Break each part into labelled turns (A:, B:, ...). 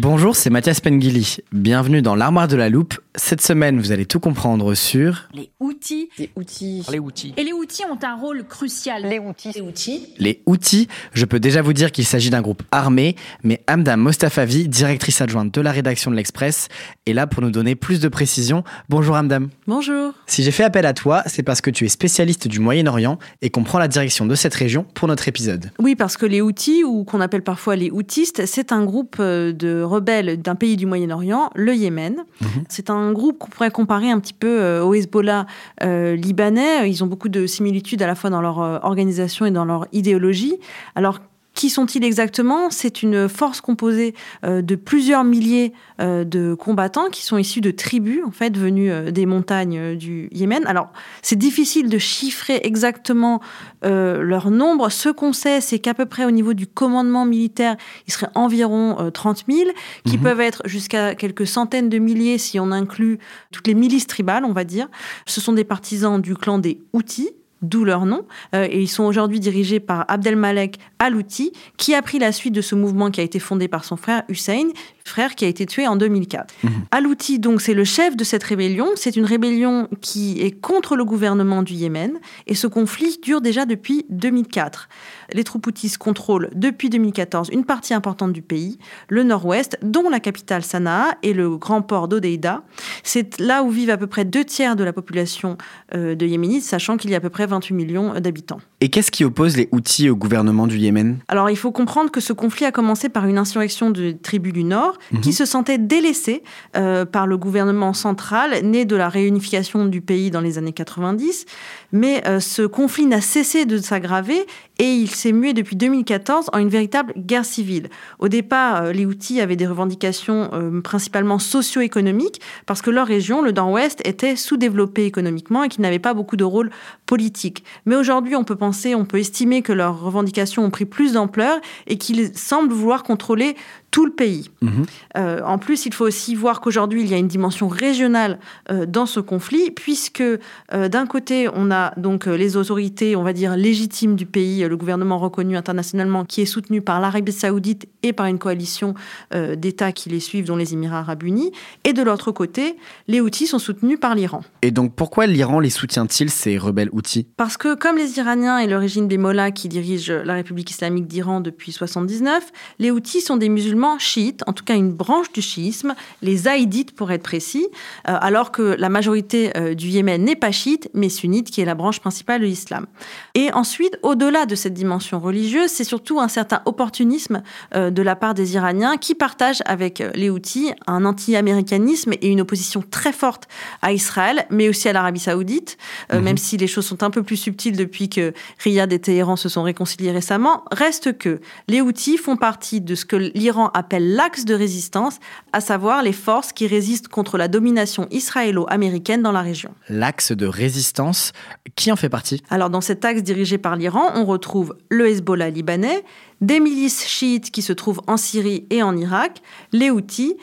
A: Bonjour, c'est Mathias Pengili. Bienvenue dans l'armoire de la loupe. Cette semaine, vous allez tout comprendre sur
B: les outils.
C: Les outils.
D: Les outils.
B: Et les outils ont un rôle crucial.
C: Les outils.
B: Les outils.
A: Les outils, je peux déjà vous dire qu'il s'agit d'un groupe armé, mais Amda Mostafavi, directrice adjointe de la rédaction de l'Express, est là pour nous donner plus de précisions. Bonjour Amdam.
C: Bonjour.
A: Si j'ai fait appel à toi, c'est parce que tu es spécialiste du Moyen-Orient et qu'on prend la direction de cette région pour notre épisode.
C: Oui, parce que les outils, ou qu'on appelle parfois les outistes, c'est un groupe euh, de rebelles d'un pays du Moyen-Orient, le Yémen.
A: Mhm.
C: C'est un groupe qu'on pourrait comparer un petit peu euh, au Hezbollah euh, libanais. Ils ont beaucoup de similitudes à la fois dans leur euh, organisation et dans leur idéologie. Alors, qui sont-ils exactement? C'est une force composée euh, de plusieurs milliers euh, de combattants qui sont issus de tribus, en fait, venus euh, des montagnes du Yémen. Alors, c'est difficile de chiffrer exactement euh, leur nombre. Ce qu'on sait, c'est qu'à peu près au niveau du commandement militaire, il serait environ euh, 30 000, qui
A: Mhm.
C: peuvent être jusqu'à quelques centaines de milliers si on inclut toutes les milices tribales, on va dire. Ce sont des partisans du clan des Houthis, d'où leur nom, Euh, et ils sont aujourd'hui dirigés par Abdelmalek Al-Houthi, qui a pris la suite de ce mouvement qui a été fondé par son frère Hussein, frère qui a été tué en 2004. Al-Houthi, donc, c'est le chef de cette rébellion. C'est une rébellion qui est contre le gouvernement du Yémen, et ce conflit dure déjà depuis 2004. Les troupes houthis contrôlent depuis 2014 une partie importante du pays, le nord-ouest, dont la capitale Sanaa et le grand port d'Odeida. C'est là où vivent à peu près deux tiers de la population euh, de Yéménites, sachant qu'il y a à peu près 28 millions d'habitants.
A: Et qu'est-ce qui oppose les outils au gouvernement du Yémen?
C: Alors, il faut comprendre que ce conflit a commencé par une insurrection de tribus du Nord qui se sentaient délaissées euh, par le gouvernement central, né de la réunification du pays dans les années 90. Mais euh, ce conflit n'a cessé de s'aggraver et il s'est mué depuis 2014 en une véritable guerre civile. Au départ, euh, les Houthis avaient des revendications principalement socio-économiques parce que leur région, le Nord-Ouest, était sous-développée économiquement et qu'ils n'avaient pas beaucoup de rôle politique. Mais aujourd'hui, on peut penser, on peut estimer que leurs revendications ont pris plus d'ampleur et qu'ils semblent vouloir contrôler tout le pays.
A: Mhm.
C: Euh, en plus, il faut aussi voir qu'aujourd'hui, il y a une dimension régionale euh, dans ce conflit, puisque euh, d'un côté, on a donc les autorités, on va dire, légitimes du pays, le gouvernement reconnu internationalement, qui est soutenu par l'Arabie saoudite et par une coalition d'États qui les suivent, dont les Émirats arabes unis. Et de l'autre côté, les Houthis sont soutenus par l'Iran.
A: Et donc pourquoi l'Iran les soutient-il, ces rebelles outils
C: Parce que comme les Iraniens et le régime des Mollahs qui dirigent la République islamique d'Iran depuis 79, les Houthis sont des musulmans chiites, en tout cas une branche du chiisme, les haïdites pour être précis, euh, alors que la majorité euh, du Yémen n'est pas chiite, mais sunnite, qui est la branche principale de l'islam. Et ensuite, au-delà de cette dimension religieuse, c'est surtout un certain opportunisme euh, de la part des Iraniens qui partagent avec les Houthis un anti-américanisme et une opposition très forte à Israël, mais aussi à l'Arabie saoudite, euh, même si les choses sont un peu plus subtiles depuis que Riyad et Téhéran se sont réconciliés récemment, reste que les Houthis font partie de ce que l'Iran appelle l'axe de résistance, à savoir les forces qui résistent contre la domination israélo-américaine dans la région.
A: L'axe de résistance, qui en fait partie?
C: Alors dans cet axe dirigé par l'Iran, on retrouve le Hezbollah libanais, des milices chiites qui se trouvent en Syrie et en Irak, les Houthis,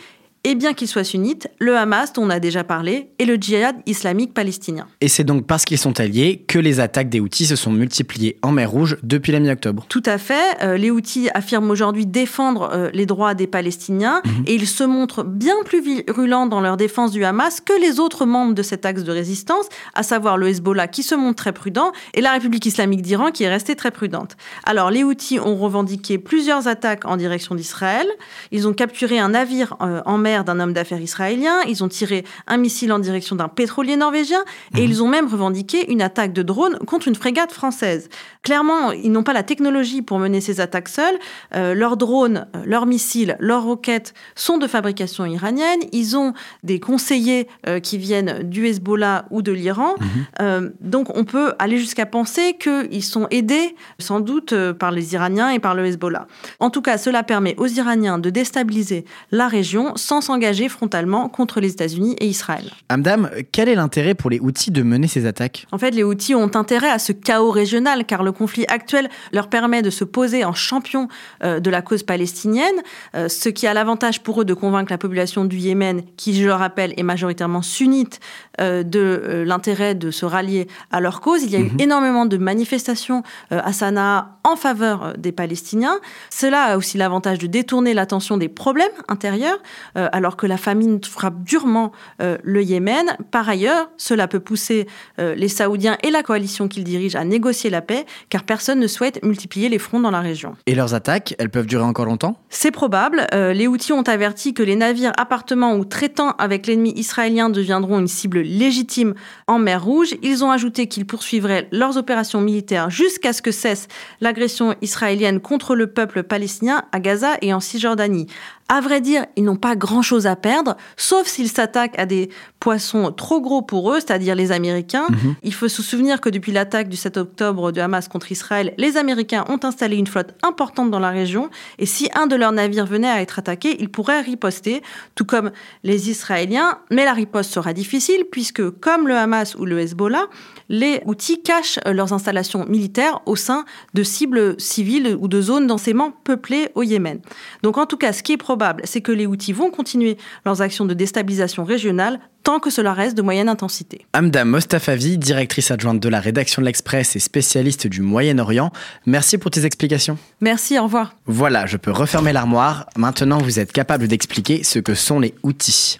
C: Et bien qu'ils soient sunnites, le Hamas, dont on a déjà parlé, et le djihad islamique palestinien.
A: Et c'est donc parce qu'ils sont alliés que les attaques des Houthis se sont multipliées en mer Rouge depuis la mi-octobre.
C: Tout à fait. Euh, les Houthis affirment aujourd'hui défendre euh, les droits des Palestiniens
A: Mhm.
C: et ils se montrent bien plus virulents dans leur défense du Hamas que les autres membres de cet axe de résistance, à savoir le Hezbollah qui se montre très prudent et la République islamique d'Iran qui est restée très prudente. Alors les Houthis ont revendiqué plusieurs attaques en direction d'Israël. Ils ont capturé un navire euh, en mer d'un homme d'affaires israélien. Ils ont tiré un missile en direction d'un pétrolier norvégien et ils ont même revendiqué une attaque de drone contre une frégate française. Clairement, ils n'ont pas la technologie pour mener ces attaques seuls. Euh, leurs drones, euh, leurs missiles, leurs roquettes sont de fabrication iranienne. Ils ont des conseillers euh, qui viennent du Hezbollah ou de l'Iran. Euh, donc on peut aller jusqu'à penser qu'ils sont aidés sans doute par les Iraniens et par le Hezbollah. En tout cas, cela permet aux Iraniens de déstabiliser la région sans s'engager frontalement contre les États-Unis et Israël.
A: Amdam, quel est l'intérêt pour les Houthis de mener ces attaques?
C: En fait, les Houthis ont intérêt à ce chaos régional car le conflit actuel leur permet de se poser en champion euh, de la cause palestinienne, euh, ce qui a l'avantage pour eux de convaincre la population du Yémen, qui, je le rappelle, est majoritairement sunnite, euh, de l'intérêt de se rallier à leur cause. Il y a eu énormément de manifestations à Sanaa en faveur des Palestiniens. Cela a aussi l'avantage de détourner l'attention des problèmes intérieurs, euh, alors que la famine frappe durement euh, le Yémen. Par ailleurs, cela peut pousser euh, les Saoudiens et la coalition qu'ils dirigent à négocier la paix, car personne ne souhaite multiplier les fronts dans la région.
A: Et leurs attaques, elles peuvent durer encore longtemps?
C: C'est probable. Euh, les Houthis ont averti que les navires appartenant ou traitant avec l'ennemi israélien deviendront une cible légitime en mer Rouge. Ils ont ajouté qu'ils poursuivraient leurs opérations militaires jusqu'à ce que cesse l'agression israélienne contre le peuple palestinien à Gaza et en Cisjordanie. À vrai dire, ils n'ont pas grand-chose à perdre, sauf s'ils s'attaquent à des poissons trop gros pour eux, c'est-à-dire les Américains. Il faut se souvenir que depuis l'attaque du 7 octobre de Hamas contre Israël, les Américains ont installé une flotte importante dans la région, et si un de leurs navires venait à être attaqué, ils pourraient riposter, tout comme les Israéliens. Mais la riposte sera difficile, puisque comme le Hamas ou le Hezbollah, les Houthis cachent leurs installations militaires au sein de cibles civiles ou de zones densément peuplées au Yémen. Donc en tout cas, ce qui est probable, c'est que les Houthis vont continuer leurs actions de déstabilisation régionale tant que cela reste de moyenne intensité.
A: Amda Mostafavi, directrice adjointe de la rédaction de l'Express et spécialiste du Moyen-Orient, merci pour tes explications.
C: Merci, au revoir.
A: Voilà, je peux refermer l'armoire. Maintenant, vous êtes capable d'expliquer ce que sont les outils.